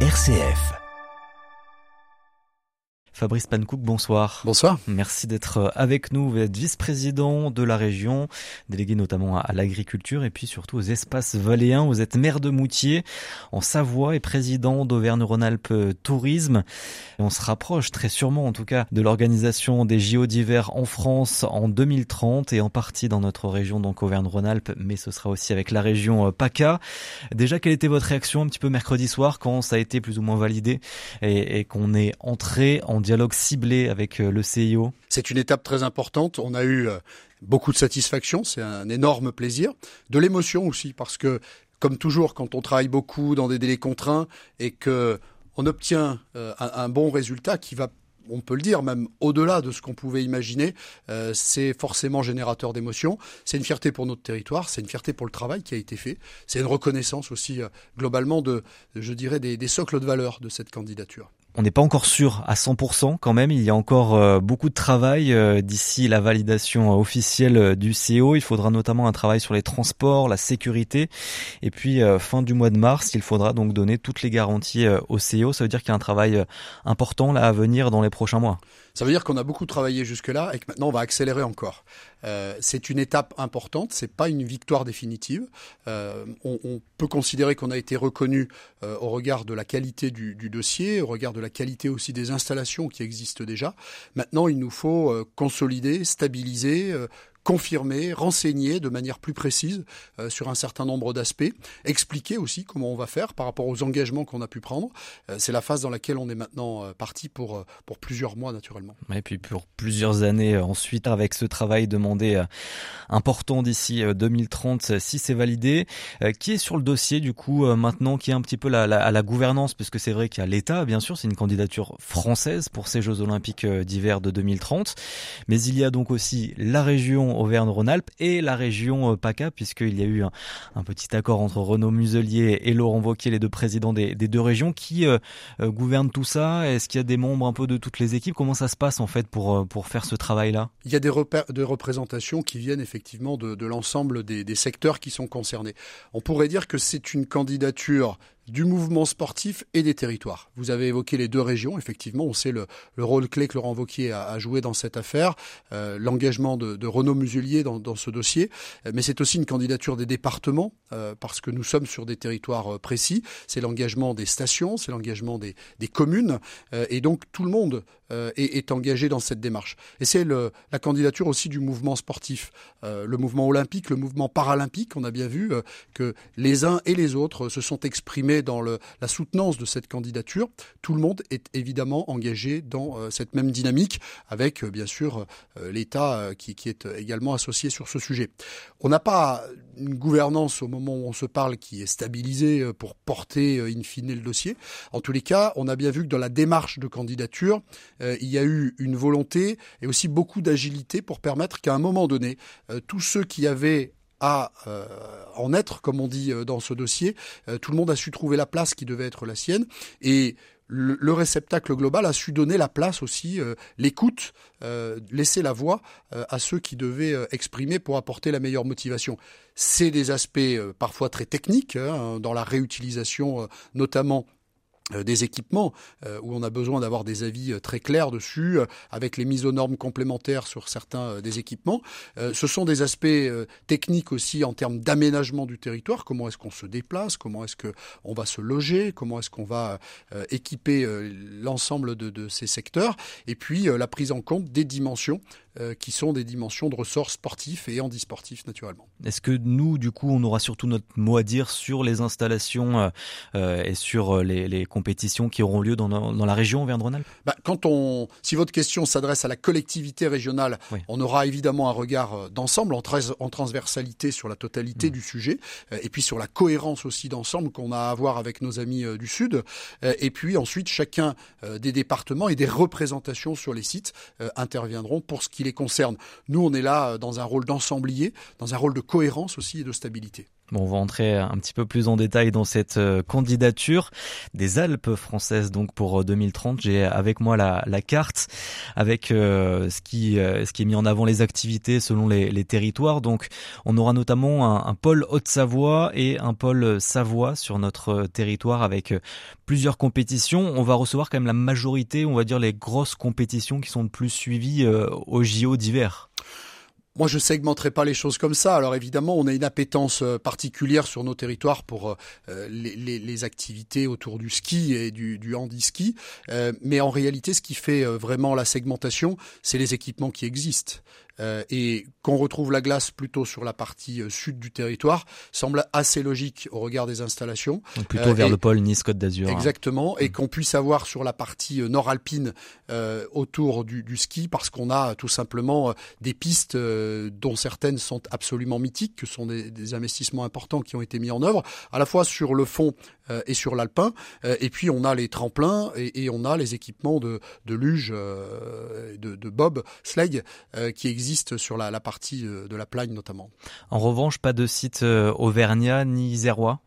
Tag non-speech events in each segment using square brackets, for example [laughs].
RCF. Fabrice Pankouk, bonsoir. Bonsoir. Merci d'être euh, avec nous. Vous êtes vice-président de la région, délégué notamment à l'agriculture et puis surtout aux espaces valléens. Vous êtes maire de Moutier en Savoie et président d'Auvergne-Rhône-Alpes Tourisme. on se rapproche très sûrement en tout cas de l'organisation des JO d'hiver en France en 2030 et en partie dans notre région donc Auvergne-Rhône-Alpes, mais ce sera aussi avec la région euh, PACA. Déjà, quelle était votre réaction un petit peu mercredi soir quand ça a été plus ou moins validé et, et qu'on est entré en dialogue ciblé avec euh, le CIO C'est une étape très importante. On a eu euh, beaucoup de satisfaction, c'est un énorme plaisir. De l'émotion aussi, parce que, comme toujours, quand on travaille beaucoup dans des délais contraints et que on obtient euh, un, bon résultat qui va on peut le dire, même au-delà de ce qu'on pouvait imaginer, c'est forcément générateur d'émotions. C'est une fierté pour notre territoire, c'est une fierté pour le travail qui a été fait, c'est une reconnaissance aussi globalement de, je dirais, des socles de valeur de cette candidature. On n'est pas encore sûr à 100% quand même. Il y a encore euh, beaucoup de travail euh, d'ici la validation euh, officielle du CO. Il faudra notamment un travail sur les transports, la sécurité. Et puis fin du mois de mars, il faudra donc donner toutes les garanties au CO. Ça veut dire qu'il y a un travail important là à venir dans les prochains mois. Ça veut dire qu'on a beaucoup travaillé jusque-là et que maintenant on va accélérer encore. c'est une étape importante. C'est pas une victoire définitive. on, peut considérer qu'on a été reconnu au regard de la qualité du, dossier, au regard de la qualité aussi des installations qui existent déjà. Maintenant, il nous faut euh, consolider, stabiliser, euh, confirmer, renseigner de manière plus précise euh, sur un certain nombre d'aspects, expliquer aussi comment on va faire par rapport aux engagements qu'on a pu prendre. Euh, c'est la phase dans laquelle on est maintenant euh, parti pour, pour plusieurs mois naturellement. Et puis pour plusieurs années ensuite avec ce travail demandé important d'ici 2030 si c'est validé. Qui est sur le dossier du coup maintenant, qui est un petit peu la, la, à la gouvernance, puisque c'est vrai qu'il y a l'État, bien sûr, c'est une candidature française pour ces Jeux olympiques d'hiver de 2030, mais il y a donc aussi la région Auvergne-Rhône-Alpes et la région euh, PACA, puisqu'il y a eu un, petit accord entre Renaud Muselier et Laurent Wauquiez, les deux présidents des, deux régions, qui euh, euh, gouvernent tout ça. Est-ce qu'il y a des membres un peu de toutes les équipes? Comment ça se passe en fait pour, pour faire ce travail-là? Il y a des, de représentations qui viennent effectivement de, l'ensemble des secteurs qui sont concernés. On pourrait dire que c'est une candidature du mouvement sportif et des territoires. Vous avez évoqué les deux régions, effectivement, on sait le, rôle clé que Laurent Vauquier a, joué dans cette affaire, euh, l'engagement de, Renaud Muselier dans, ce dossier, euh, mais c'est aussi une candidature des départements, euh, parce que nous sommes sur des territoires précis, c'est l'engagement des stations, c'est l'engagement des, communes, et donc tout le monde est, engagé dans cette démarche. Et c'est la candidature aussi du mouvement sportif, le mouvement olympique, le mouvement paralympique, on a bien vu que les uns et les autres se sont exprimés dans la soutenance de cette candidature, tout le monde est évidemment engagé dans euh, cette même dynamique, avec euh, bien sûr euh, l'État qui, qui, est également associé sur ce sujet. On n'a pas une gouvernance au moment où on se parle qui est stabilisée pour porter in fine le dossier. En tous les cas, on a bien vu que dans la démarche de candidature, il y a eu une volonté et aussi beaucoup d'agilité pour permettre qu'à un moment donné, tous ceux qui avaient à euh, en être, comme on dit euh, dans ce dossier. Euh, tout le monde a su trouver la place qui devait être la sienne. Et le, réceptacle global a su donner la place aussi, l'écoute, laisser la voix à ceux qui devaient exprimer pour apporter la meilleure motivation. C'est des aspects parfois très techniques, hein, dans la réutilisation notamment euh, des équipements euh, où on a besoin d'avoir des avis euh, très clairs dessus, avec les mises aux normes complémentaires sur certains des équipements. ce sont des aspects techniques aussi en termes d'aménagement du territoire. Comment est-ce qu'on se déplace? Comment est-ce qu'on va se loger? Comment est-ce qu'on va équiper l'ensemble de, ces secteurs? Et puis la prise en compte des dimensions euh, qui sont des dimensions de ressorts sportifs et handisportifs naturellement. Est-ce que nous, du coup, on aura surtout notre mot à dire sur les installations euh, euh, et sur les, compétitions qui auront lieu dans, dans la région Auvergne-Rhône-Alpes bah, Quand on, si votre question s'adresse à la collectivité régionale, on aura évidemment un regard d'ensemble, en, en, transversalité sur la totalité mmh. du sujet, et puis sur la cohérence aussi d'ensemble qu'on a à avoir avec nos amis du Sud, et puis ensuite chacun des départements et des représentations sur les sites interviendront pour ce qui les concerne. Nous, on est là euh, dans un rôle d'ensemblier, dans un rôle de cohérence aussi et de stabilité. Bon, on va entrer un petit peu plus en détail dans cette euh, candidature des Alpes françaises donc pour 2030. Euh, J'ai avec moi la, la carte avec euh, ce qui ce qui est mis en avant les activités selon les, les territoires. Donc on aura notamment un, un pôle Haute-Savoie et un pôle Savoie sur notre territoire avec plusieurs compétitions. On va recevoir quand même la majorité, on va dire les grosses compétitions qui sont le plus suivies au JO d'hiver. Moi, je segmenterai pas les choses comme ça. Alors évidemment, on a une appétence euh, particulière sur nos territoires pour euh, euh, les, activités autour du ski et du, du handi-ski. mais en réalité, ce qui fait vraiment la segmentation, c'est les équipements qui existent. Euh, et qu'on retrouve la glace plutôt sur la partie euh, sud du territoire semble assez logique au regard des installations. Donc plutôt vers le pôle Nice Côte d'Azur. Hein. Exactement, et mm. qu'on puisse avoir sur la partie nord alpine autour du, du, ski parce qu'on a tout simplement des pistes dont certaines sont absolument mythiques, que sont des, des, investissements importants qui ont été mis en œuvre, à la fois sur le fond et sur l'alpin, et puis on a les tremplins et, et on a les équipements de, de luge, de, de bob, sleigh qui existent sur la, la partie euh, de la Plagne notamment. En revanche, pas de site euh, auvergnat ni zérois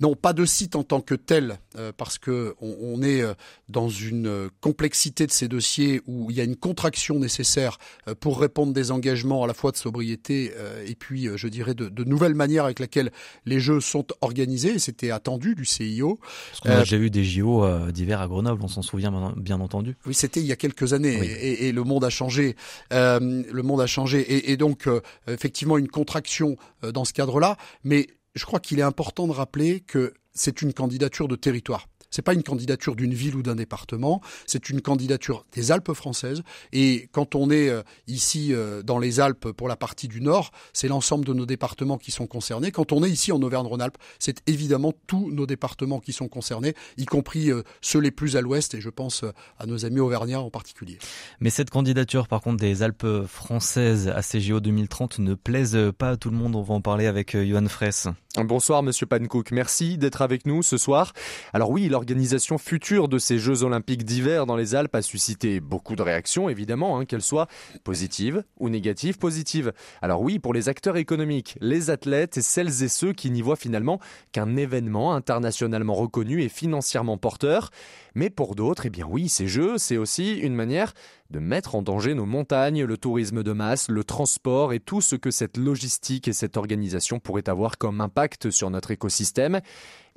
non, pas de site en tant que tel, euh, parce que on, on, est euh, dans une euh, complexité de ces dossiers où il y a une contraction nécessaire pour répondre des engagements à la fois de sobriété et puis, je dirais, de, de nouvelles manières avec lesquelles les jeux sont organisés. C'était attendu du CIO. Parce qu'on a déjà eu des JO d'hiver à Grenoble, on s'en souvient bien entendu. Oui, c'était il y a quelques années, oui. et, et, le monde a changé. Euh, le monde a changé, et, et donc effectivement une contraction dans ce cadre-là, mais je crois qu'il est important de rappeler que c'est une candidature de territoire. C'est pas une candidature d'une ville ou d'un département, c'est une candidature des Alpes françaises. Et quand on est euh, ici euh, dans les Alpes pour la partie du Nord, c'est l'ensemble de nos départements qui sont concernés. Quand on est ici en Auvergne-Rhône-Alpes, c'est évidemment tous nos départements qui sont concernés, y compris euh, ceux les plus à l'ouest. Et je pense à nos amis auvergnats en particulier. Mais cette candidature, par contre, des Alpes françaises à CGO 2030 ne plaise pas à tout le monde. On va en parler avec Johan Fraisse. Bonsoir Monsieur Pankouk, merci d'être avec nous ce soir. Alors oui, l'organisation future de ces Jeux Olympiques d'hiver dans les Alpes a suscité beaucoup de réactions, évidemment, hein, qu'elles soient positives ou négatives. Positives. Alors oui, pour les acteurs économiques, les athlètes et celles et ceux qui n'y voient finalement qu'un événement internationalement reconnu et financièrement porteur. Mais pour d'autres, eh bien oui, ces Jeux, c'est aussi une manière de mettre en danger nos montagnes, le tourisme de masse, le transport et tout ce que cette logistique et cette organisation pourraient avoir comme impact sur notre écosystème.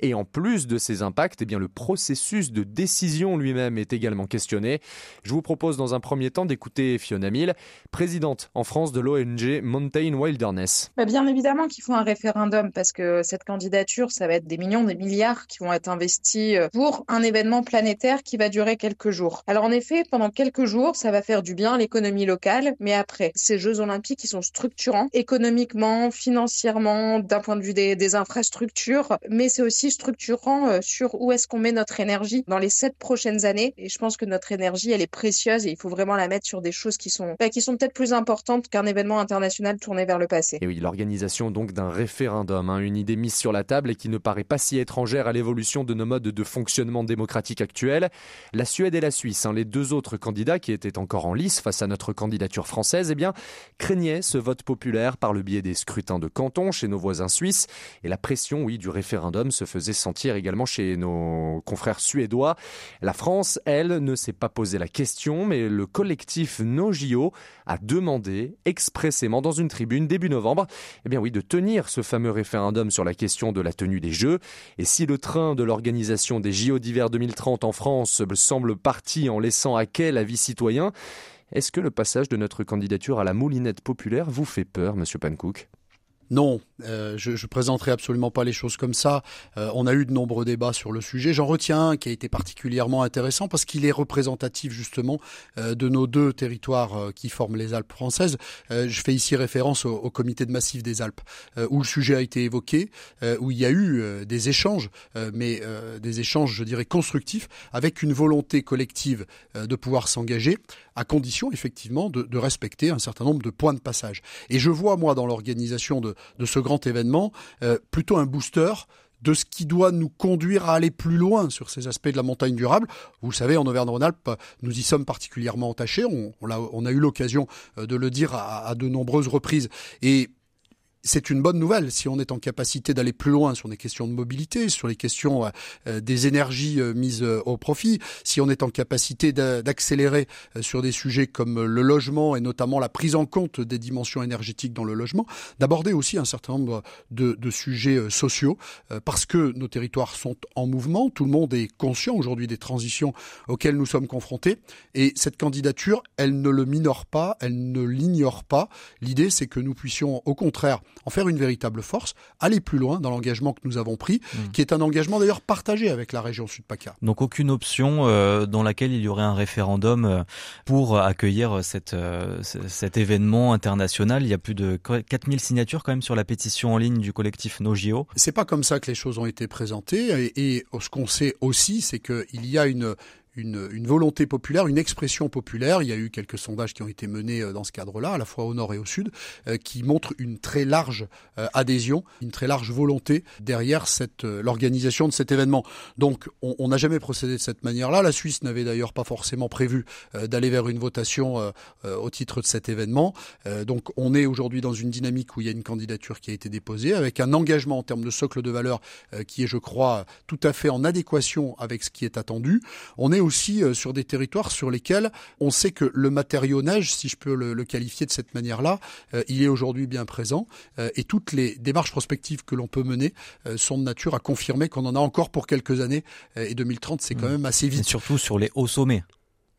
Et en plus de ces impacts, eh bien, le processus de décision lui-même est également questionné. Je vous propose dans un premier temps d'écouter Fiona Mill, présidente en France de l'ONG Mountain Wilderness. Bah, bien évidemment qu'il faut un référendum parce que cette candidature, ça va être des millions, des milliards qui vont être investis euh, pour un événement planétaire qui va durer quelques jours. Alors en effet, pendant quelques jours, ça va faire du bien à l'économie locale, mais après, ces Jeux olympiques, qui sont structurants économiquement, financièrement, d'un point de vue des, des infrastructures, mais c'est aussi structurant euh, sur où est-ce qu'on met notre énergie dans les sept prochaines années. Et je pense que notre énergie, elle est précieuse et il faut vraiment la mettre sur des choses qui sont, bah, qui sont peut-être plus importantes qu'un événement international tourné vers le passé. Et oui, l'organisation donc d'un référendum, hein, une idée mise sur la table et qui ne paraît pas si étrangère à l'évolution de nos modes de fonctionnement démocratique actuels. La Suède et la Suisse, hein, les deux autres candidats qui étaient encore en lice face à notre candidature française, eh bien, craignaient ce vote populaire par le biais des scrutins de canton chez nos voisins suisses et la pression, oui, du référendum se faisait faisait sentir également chez nos confrères suédois. La France, elle, ne s'est pas posé la question, mais le collectif NoJio a demandé expressément dans une tribune début novembre, eh bien oui, de tenir ce fameux référendum sur la question de la tenue des Jeux. Et si le train de l'organisation des JO d'hiver 2030 en France semble parti en laissant à quai la vie citoyen, est-ce que le passage de notre candidature à la moulinette populaire vous fait peur, monsieur Pankouk non, euh, je, je présenterai absolument pas les choses comme ça. Euh, on a eu de nombreux débats sur le sujet. J'en retiens un qui a été particulièrement intéressant parce qu'il est représentatif justement euh, de nos deux territoires euh, qui forment les Alpes françaises. Euh, je fais ici référence au, au, comité de massif des Alpes euh, où le sujet a été évoqué, où il y a eu des échanges, mais des échanges, je dirais, constructifs avec une volonté collective de pouvoir s'engager à condition effectivement de, de respecter un certain nombre de points de passage. Et je vois moi dans l'organisation de de ce grand événement, euh, plutôt un booster de ce qui doit nous conduire à aller plus loin sur ces aspects de la montagne durable. Vous le savez, en Auvergne-Rhône-Alpes, nous y sommes particulièrement attachés. On, a, eu l'occasion euh, de le dire à, à, de nombreuses reprises. Et c'est une bonne nouvelle si on est en capacité d'aller plus loin sur les questions de mobilité, sur les questions euh, des énergies euh, mises euh, au profit, si on est en capacité d'accélérer sur des sujets comme le logement et notamment la prise en compte des dimensions énergétiques dans le logement, d'aborder aussi un certain nombre de, de sujets sociaux, parce que nos territoires sont en mouvement, tout le monde est conscient aujourd'hui des transitions auxquelles nous sommes confrontés, et cette candidature, elle ne le minore pas, elle ne l'ignore pas. L'idée, c'est que nous puissions au contraire en faire une véritable force, aller plus loin dans l'engagement que nous avons pris, mmh. qui est un engagement d'ailleurs partagé avec la région Sud-PACA. Donc aucune option euh, dans laquelle il y aurait un référendum euh, pour accueillir cette, euh, cet événement international. Il y a plus de 4000 signatures quand même sur la pétition en ligne du collectif NoGio. C'est pas comme ça que les choses ont été présentées et, et ce qu'on sait aussi, c'est qu'il y a une une, une, volonté populaire, une expression populaire. Il y a eu quelques sondages qui ont été menés euh, dans ce cadre-là, à la fois au nord et au sud, euh, qui montrent une très large euh, adhésion, une très large volonté derrière cette l'organisation de cet événement. Donc, on n'a jamais procédé de cette manière-là. La Suisse n'avait d'ailleurs pas forcément prévu d'aller vers une votation au titre de cet événement. donc, on est aujourd'hui dans une dynamique où il y a une candidature qui a été déposée avec un engagement en termes de socle de valeur qui est, je crois, tout à fait en adéquation avec ce qui est attendu. On est aussi euh, sur des territoires sur lesquels on sait que le matériau neige, si je peux le, qualifier de cette manière-là, euh, il est aujourd'hui bien présent euh, et toutes les démarches prospectives que l'on peut mener sont de nature à confirmer qu'on en a encore pour quelques années et 2030 c'est quand mmh. même assez vite. Et surtout sur les hauts sommets.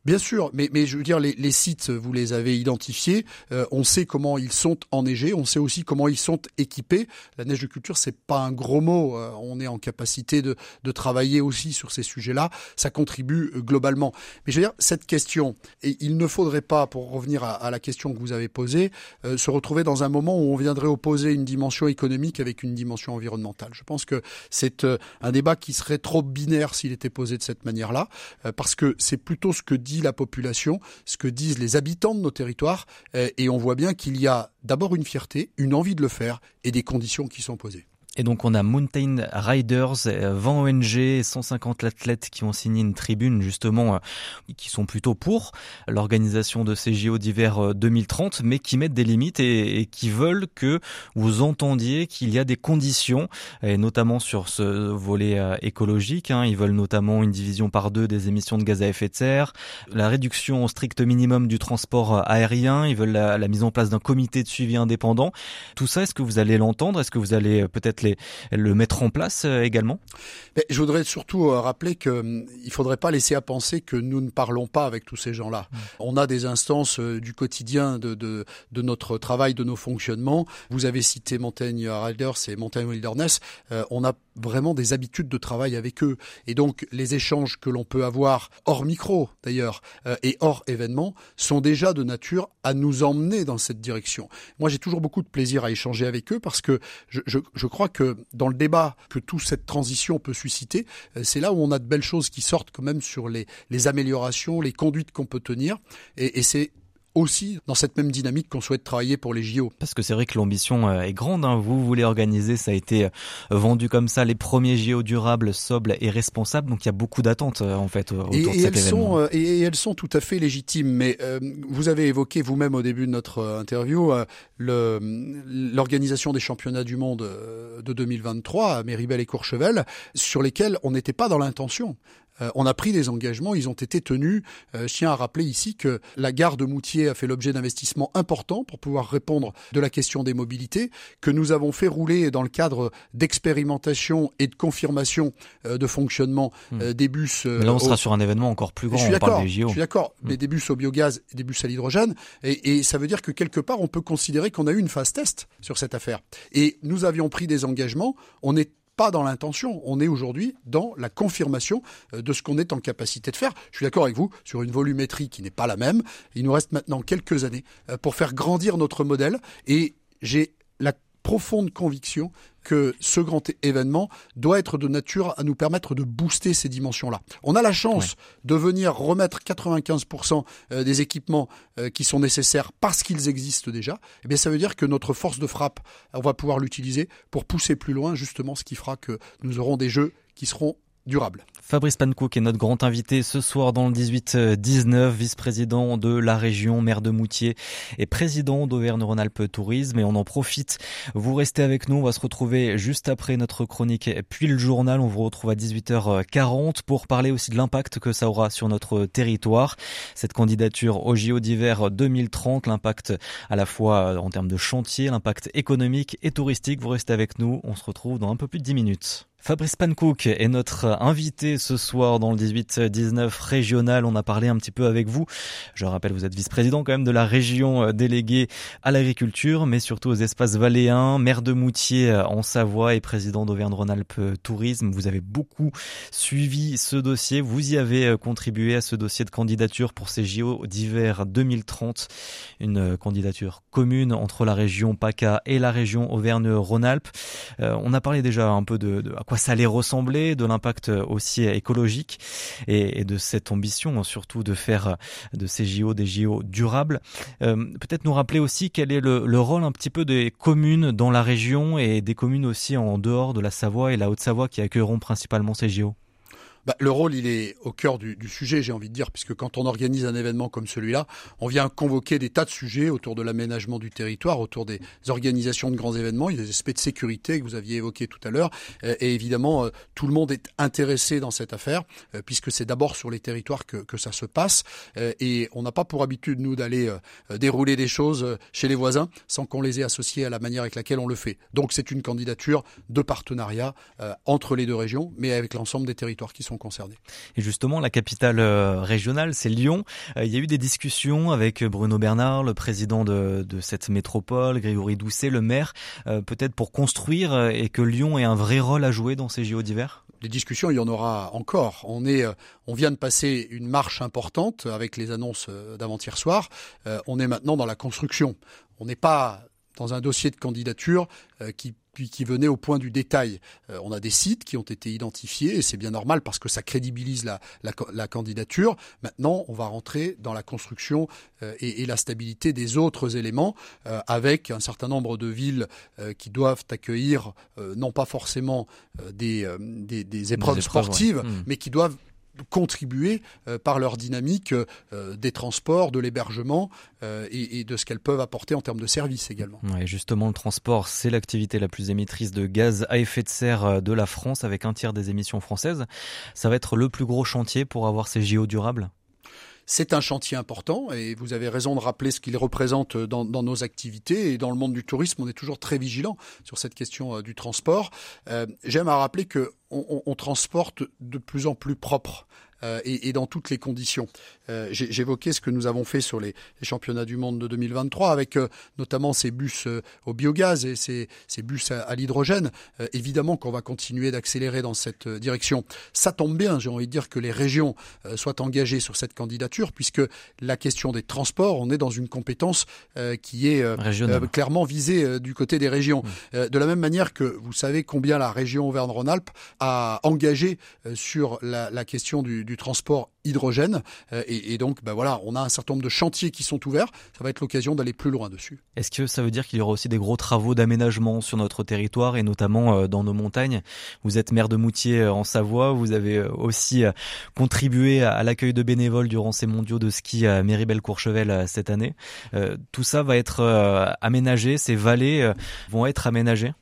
Bien sûr, mais, mais je veux dire, les, les sites, vous les avez identifiés, euh, on sait comment ils sont enneigés, on sait aussi comment ils sont équipés. La neige de culture, c'est pas un gros mot, euh, on est en capacité de, de travailler aussi sur ces sujets-là, ça contribue euh, globalement. Mais je veux dire, cette question, et il ne faudrait pas, pour revenir à, à la question que vous avez posée, se retrouver dans un moment où on viendrait opposer une dimension économique avec une dimension environnementale. Je pense que c'est un débat qui serait trop binaire s'il était posé de cette manière-là, parce que c'est plutôt ce que dit la population, ce que disent les habitants de nos territoires, euh, et on voit bien qu'il y a d'abord une fierté, une envie de le faire, et des conditions qui sont posées. Et donc on a Mountain Riders, 20 euh, ONG, 150 athlètes qui ont signé une tribune justement, euh, qui sont plutôt pour l'organisation de ces JO d'hiver 2030, euh, mais qui mettent des limites et, qui veulent que vous entendiez qu'il y a des conditions, et notamment sur ce volet écologique. Hein. Ils veulent notamment une division par deux des émissions de gaz à effet de serre, la réduction au strict minimum du transport aérien. Ils veulent la mise en place d'un comité de suivi indépendant. Tout ça, est-ce que vous allez l'entendre? Est-ce que vous allez peut-être le mettre en place euh, également? Je voudrais surtout euh, rappeler qu'il hum, ne faudrait pas laisser à penser que nous ne parlons pas avec tous ces gens-là. Mmh. On a des instances euh, du quotidien de, de, de, notre travail, de nos fonctionnements. Vous avez cité Montaigne Riders et Montaigne Wilderness. on a vraiment des habitudes de travail avec eux. Et donc les échanges que l'on peut avoir hors micro d'ailleurs et hors événement sont déjà de nature à nous emmener dans cette direction. Moi j'ai toujours beaucoup de plaisir à échanger avec eux parce que je, je, je crois que dans le débat que toute cette transition peut susciter, euh, c'est là où on a de belles choses qui sortent quand même sur les, les améliorations, les conduites qu'on peut tenir. Et, et c'est aussi dans cette même dynamique qu'on souhaite travailler pour les JO. Parce que c'est vrai que l'ambition euh, est grande. Hein. Vous voulez organiser, ça a été euh, vendu comme ça, les premiers JO durables, sobres et responsables. Donc il y a beaucoup d'attentes euh, en fait autour et, de cet elles événement. Sont, et, elles sont tout à fait légitimes. Mais vous avez évoqué vous-même au début de notre interview l'organisation des championnats du monde de 2023 à Méribel et Courchevel, sur lesquels on n'était pas dans l'intention. Euh, on a pris des engagements, ils ont été tenus. Euh, je tiens à rappeler ici que la gare de Moutier a fait l'objet d'investissements importants pour pouvoir répondre de la question des mobilités, que nous avons fait rouler dans le cadre d'expérimentation et de confirmation euh, de fonctionnement hmm. des bus. Mais là, on sera sur un événement encore plus grand. Je suis d'accord. Je suis d'accord. Mais des bus au biogaz et des bus à l'hydrogène, et, et ça veut dire que quelque part, on peut considérer qu'on a eu une phase test sur cette affaire. Et nous avions pris des engagements. On est pas dans l'intention. On est aujourd'hui dans la confirmation euh, de ce qu'on est en capacité de faire. Je suis d'accord avec vous sur une volumétrie qui n'est pas la même. Il nous reste maintenant quelques années euh, pour faire grandir notre modèle et j'ai profonde conviction que ce grand événement doit être de nature à nous permettre de booster ces dimensions-là. On a la chance de venir remettre 95% euh, des équipements euh, qui sont nécessaires parce qu'ils existent déjà. Eh bien, ça veut dire que notre force de frappe, on va pouvoir l'utiliser pour pousser plus loin justement ce qui fera que nous aurons des jeux qui seront durable. Fabrice Pankouk est notre grand invité ce soir dans le 18-19, vice-président de la région, maire de Moutier et président d'Auvergne-Rhône-Alpes Tourisme. Et on en profite, vous restez avec nous, on va se retrouver juste après notre chronique puis le journal. On vous retrouve à 18h40 pour parler aussi de l'impact que ça aura sur notre territoire. Cette candidature au JO d'hiver 2030, l'impact à la fois en termes de chantier, l'impact économique et touristique. Vous restez avec nous, on se retrouve dans un peu plus de 10 minutes. Fabrice Pankouk est notre invité ce soir dans le 18-19 régional. On a parlé un petit peu avec vous. Je rappelle, vous êtes vice-président quand même de la région euh, déléguée à l'agriculture, mais surtout aux espaces valéens, maire de Moutier euh, en Savoie et président d'Auvergne-Rhône-Alpes Tourisme. Vous avez beaucoup suivi ce dossier. Vous y avez euh, contribué à ce dossier de candidature pour ces JO d'hiver 2030. Une candidature commune entre la région PACA et la région Auvergne-Rhône-Alpes. on a parlé déjà un peu de, de ça allait ressembler, de l'impact aussi écologique et, de cette ambition surtout de faire de ces JO des JO durables. Euh, peut-être nous rappeler aussi quel est le, le, rôle un petit peu des communes dans la région et des communes aussi en dehors de la Savoie et la Haute-Savoie qui accueilleront principalement ces JO. Bah, le rôle, il est au cœur du, du sujet, j'ai envie de dire, puisque quand on organise un événement comme celui-là, on vient convoquer des tas de sujets autour de l'aménagement du territoire, autour des organisations de grands événements. Il y a des aspects de sécurité que vous aviez évoqués tout à l'heure. Euh, et évidemment, euh, tout le monde est intéressé dans cette affaire, euh, puisque c'est d'abord sur les territoires que, que, ça se passe. Et on n'a pas pour habitude, nous, d'aller dérouler des choses chez les voisins sans qu'on les ait associés à la manière avec laquelle on le fait. Donc c'est une candidature de partenariat entre les deux régions, mais avec l'ensemble des territoires qui sont concernés. Et justement, la capitale euh, régionale, c'est Lyon. Euh, il y a eu des discussions avec Bruno Bernard, le président de, de cette métropole, Grégory Doucet, le maire, euh, peut-être pour construire et que Lyon ait un vrai rôle à jouer dans ces JO d'hiver? Des discussions, il y en aura encore. On est, on vient de passer une marche importante avec les annonces d'avant-hier soir. On est maintenant dans la construction. On n'est pas dans un dossier de candidature qui puis qui venait au point du détail. Euh, on a des sites qui ont été identifiés et c'est bien normal parce que ça crédibilise la, la, la, candidature. Maintenant, on va rentrer dans la construction euh, et, et, la stabilité des autres éléments euh, avec un certain nombre de villes qui doivent accueillir non pas forcément des, des, des, épreuves sportives, mmh. mais qui doivent contribuer euh, par leur dynamique euh, des transports, de l'hébergement euh, et, et, de ce qu'elles peuvent apporter en termes de services également. Ouais, justement, le transport, c'est l'activité la plus émettrice de gaz à effet de serre de la France, avec un tiers des émissions françaises. Ça va être le plus gros chantier pour avoir ces JO durables? C'est un chantier important et vous avez raison de rappeler ce qu'il représente dans, nos activités. Et dans le monde du tourisme, on est toujours très vigilant sur cette question du transport. Euh, J'aime à rappeler que on, on, transporte de plus en plus propre. Euh, et, et, dans toutes les conditions. Euh, J'évoquais ce que nous avons fait sur les, les, championnats du monde de 2023 avec euh, notamment ces bus euh, au biogaz et ces, ces bus à, à l'hydrogène. Évidemment qu'on va continuer d'accélérer dans cette direction. Ça tombe bien, j'ai envie de dire que les régions soient engagées sur cette candidature puisque la question des transports, on est dans une compétence qui est clairement visée du côté des régions. De la même manière que vous savez combien la région Auvergne-Rhône-Alpes a engagé sur la, la question du, du du transport hydrogène. Euh, et, donc, ben voilà, on a un certain nombre de chantiers qui sont ouverts. Ça va être l'occasion d'aller plus loin dessus. Est-ce que ça veut dire qu'il y aura aussi des gros travaux d'aménagement sur notre territoire et notamment euh, dans nos montagnes? Vous êtes maire de Moutier euh, en Savoie. Vous avez aussi contribué à l'accueil de bénévoles durant ces mondiaux de ski à Méribel-Courchevel cette année. Tout ça va être aménagé. Ces vallées vont être aménagées?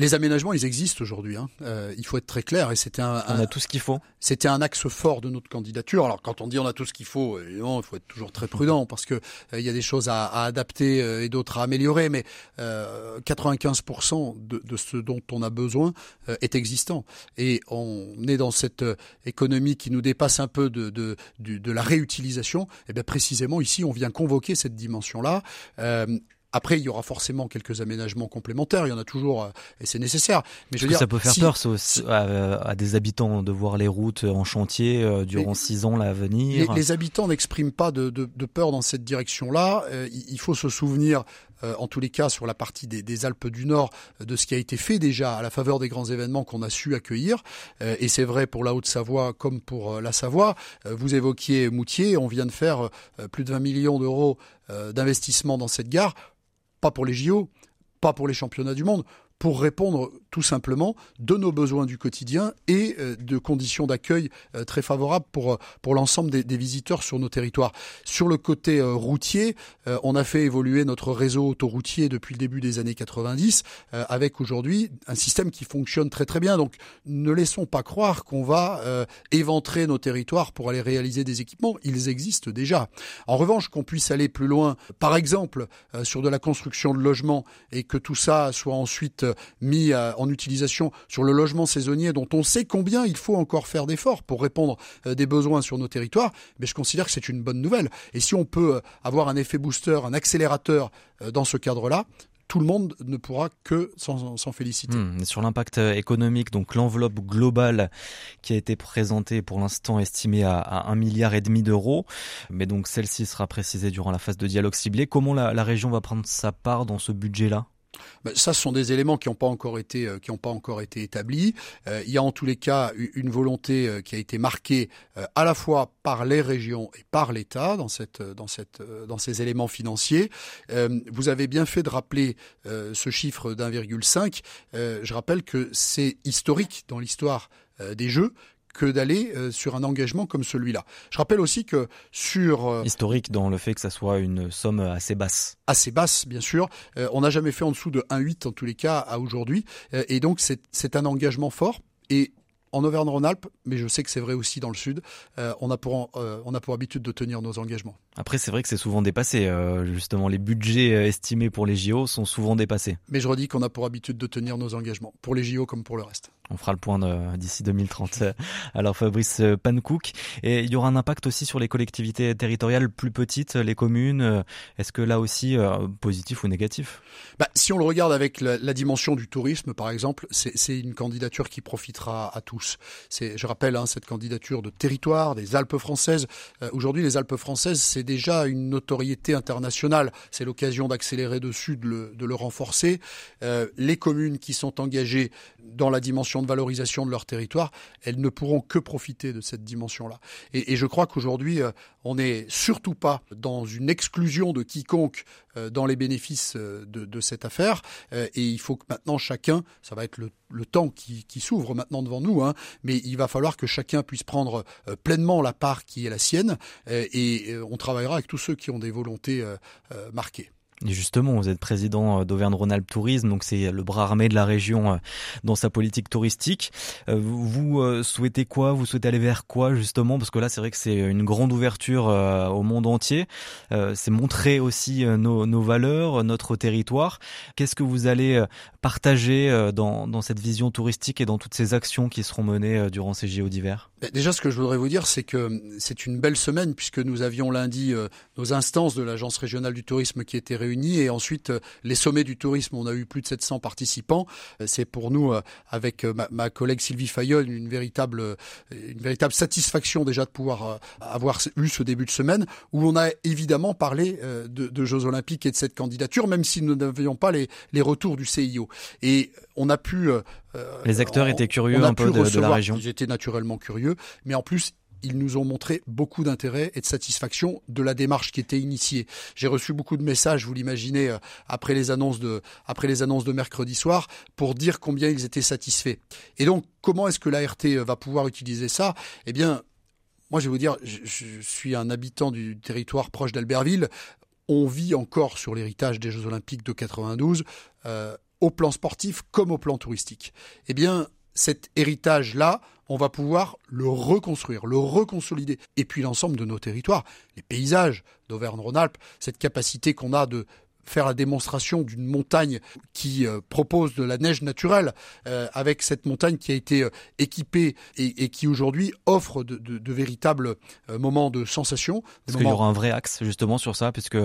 Les aménagements, ils existent aujourd'hui. Hein. Euh, il faut être très clair. Et c'était un, on a tout ce qu'il faut. C'était un axe fort de notre candidature. Alors quand on dit on a tout ce qu'il faut, évidemment, il faut être toujours très prudent parce que euh, il y a des choses à, à adapter euh, et d'autres à améliorer. Mais 95% de, de, ce dont on a besoin est existant. Et on est dans cette économie qui nous dépasse un peu de, de, de, de la réutilisation. Et bien précisément ici, on vient convoquer cette dimension-là. Après, il y aura forcément quelques aménagements complémentaires. Il y en a toujours, euh, et c'est nécessaire. Mais je veux dire, ça peut faire peur à, à, des habitants de voir les routes en chantier euh, durant six ans là à venir. Les, les habitants n'expriment pas de, de, de, peur dans cette direction-là. Euh, il faut se souvenir en tous les cas sur la partie des, des, Alpes du Nord, de ce qui a été fait déjà à la faveur des grands événements qu'on a su accueillir. et c'est vrai pour la Haute-Savoie comme pour la Savoie. vous évoquiez Moutier, on vient de faire plus de 20 millions d'euros d'investissement dans cette gare pas pour les JO, pas pour les championnats du monde, pour répondre tout simplement de nos besoins du quotidien et euh, de conditions d'accueil euh, très favorables pour, pour l'ensemble des, visiteurs sur nos territoires. Sur le côté routier, on a fait évoluer notre réseau autoroutier depuis le début des années 90 avec aujourd'hui un système qui fonctionne très très bien. Donc ne laissons pas croire qu'on va éventrer nos territoires pour aller réaliser des équipements. Ils existent déjà. En revanche, qu'on puisse aller plus loin, par exemple sur de la construction de logements et que tout ça soit ensuite mis en utilisation sur le logement saisonnier dont on sait combien il faut encore faire d'efforts pour répondre euh, des besoins sur nos territoires, mais je considère que c'est une bonne nouvelle. Et si on peut euh, avoir un effet booster, un accélérateur euh, dans ce cadre-là, tout le monde ne pourra que s'en féliciter. Hmm, sur l'impact économique, donc l'enveloppe globale qui a été présentée pour l'instant estimée à, un milliard et demi d'euros, mais donc celle-ci sera précisée durant la phase de dialogue ciblé. Comment la région va prendre sa part dans ce budget-là? Ça, ce sont des éléments qui n'ont pas encore été euh, pas encore été établis. Euh, il y a en tous les cas une volonté euh, qui a été marquée à la fois par les régions et par l'État dans ces éléments financiers. vous avez bien fait de rappeler ce chiffre d'1,5. je rappelle que c'est historique dans l'histoire des Jeux que d'aller euh, sur un engagement comme celui-là. Je rappelle aussi que sur... Euh, Historique dans le fait que ça soit une somme assez basse. Assez basse, bien sûr. Euh, on n'a jamais fait en dessous de 1,8 en tous les cas à aujourd'hui. et donc c'est un engagement fort. Et en Auvergne-Rhône-Alpes, mais je sais que c'est vrai aussi dans le Sud, on, a pour, on a pour habitude de tenir nos engagements. Après, c'est vrai que c'est souvent dépassé. justement, les budgets estimés pour les JO sont souvent dépassés. Mais je redis qu'on a pour habitude de tenir nos engagements, pour les JO comme pour le reste. On fera le point d'ici 2030. Alors Fabrice Pancook, et il y aura un impact aussi sur les collectivités territoriales plus petites, les communes. Est-ce que là aussi euh, positif ou négatif? Bah, Si on le regarde avec la, dimension du tourisme, par exemple, c'est une candidature qui profitera à tous. Je rappelle, hein, cette candidature de territoire des Alpes françaises. Euh, aujourd'hui, les Alpes françaises, c'est déjà une notoriété internationale. C'est l'occasion d'accélérer dessus, de le, le renforcer. Euh, les communes qui sont engagées dans la dimension de valorisation de leur territoire, elles ne pourront que profiter de cette dimension-là. Et, je crois qu'aujourd'hui, euh, on n'est surtout pas dans une exclusion de quiconque euh, dans les bénéfices euh, de, cette affaire. et il faut que maintenant chacun, ça va être le, temps qui, s'ouvre maintenant devant nous, hein, mais il va falloir que chacun puisse prendre pleinement la part qui est la sienne. et on travaillera avec tous ceux qui ont des volontés marquées. Justement, vous êtes président euh, d'Auvergne-Rhône-Alpes Tourisme, donc c'est le bras armé de la région euh, dans sa politique touristique. Euh, vous souhaitez quoi? Vous souhaitez aller vers quoi justement? Parce que là, c'est vrai que c'est une grande ouverture au monde entier. C'est montrer aussi nos, nos, valeurs, notre territoire. Qu'est-ce que vous allez partager dans, dans, cette vision touristique et dans toutes ces actions qui seront menées durant ces JO d'hiver? Bah, Déjà, ce que je voudrais vous dire, c'est que c'est une belle semaine puisque nous avions lundi nos instances de l'Agence régionale du tourisme qui étaient réunies et ensuite euh, les sommets du tourisme, on a eu plus de 700 participants. Euh, c'est pour nous, euh, avec ma, collègue Sylvie Fayolle, une véritable, une véritable satisfaction déjà de pouvoir avoir eu ce début de semaine où on a évidemment parlé de, Jeux Olympiques et de cette candidature, même si nous n'avions pas les, les retours du CIO. Et on a pu les acteurs étaient curieux un peu de, de, la région. Ils étaient naturellement curieux, mais en plus ils nous ont montré beaucoup d'intérêt et de satisfaction de la démarche qui était initiée. J'ai reçu beaucoup de messages, vous l'imaginez, euh, après les annonces de, après les annonces de mercredi soir, pour dire combien ils étaient satisfaits. Et donc, comment est-ce que l'ART euh, va pouvoir utiliser ça? Eh bien, moi, je vais vous dire, je, suis un habitant du territoire proche d'Albertville. On vit encore sur l'héritage des Jeux Olympiques de 92, euh, au plan sportif comme au plan touristique. Eh bien, cet héritage-là, on va pouvoir le reconstruire, le reconsolider. Et puis l'ensemble de nos territoires, les paysages d'Auvergne-Rhône-Alpes, cette capacité qu'on a de faire la démonstration d'une montagne qui euh, propose de la neige naturelle, euh, avec cette montagne qui a été euh, équipée et, qui aujourd'hui offre de, véritables moments de sensation. Est-ce qu'il y aura un vrai axe justement sur ça, puisque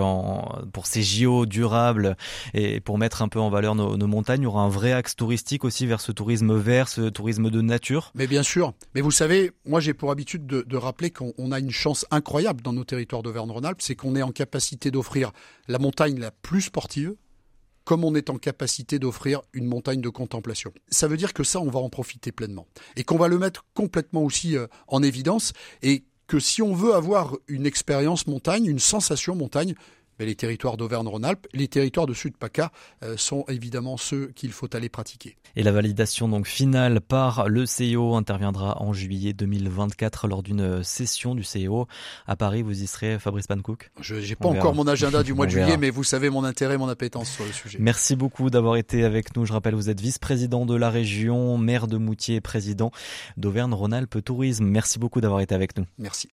pour ces JO durables et pour mettre un peu en valeur nos, montagnes, il y aura un vrai axe touristique aussi vers ce tourisme vert, ce tourisme de nature? Mais bien sûr. Mais vous savez, moi j'ai pour habitude de, de rappeler qu'on a une chance incroyable dans nos territoires d'Auvergne-Rhône-Alpes, c'est qu'on est en capacité d'offrir la montagne la plus sportive, comme on est en capacité d'offrir une montagne de contemplation. Ça veut dire que ça, on va en profiter pleinement. Et qu'on va le mettre complètement aussi euh, en évidence. Et que si on veut avoir une expérience montagne, une sensation montagne, mais les territoires d'Auvergne-Rhône-Alpes, les territoires de Sud-PACA euh, sont évidemment ceux qu'il faut aller pratiquer. Et la validation donc finale par le CIO interviendra en juillet 2024 lors d'une session du CIO à Paris. Vous y serez, Fabrice Pancook Je n'ai pas encore mon agenda du mois [laughs] de juillet, mais vous savez mon intérêt, mon appétence sur le sujet. Merci beaucoup d'avoir été avec nous. Je rappelle, vous êtes vice-président de la région, maire de Moutier, président d'Auvergne-Rhône-Alpes Tourisme. Merci beaucoup d'avoir été avec nous. Merci.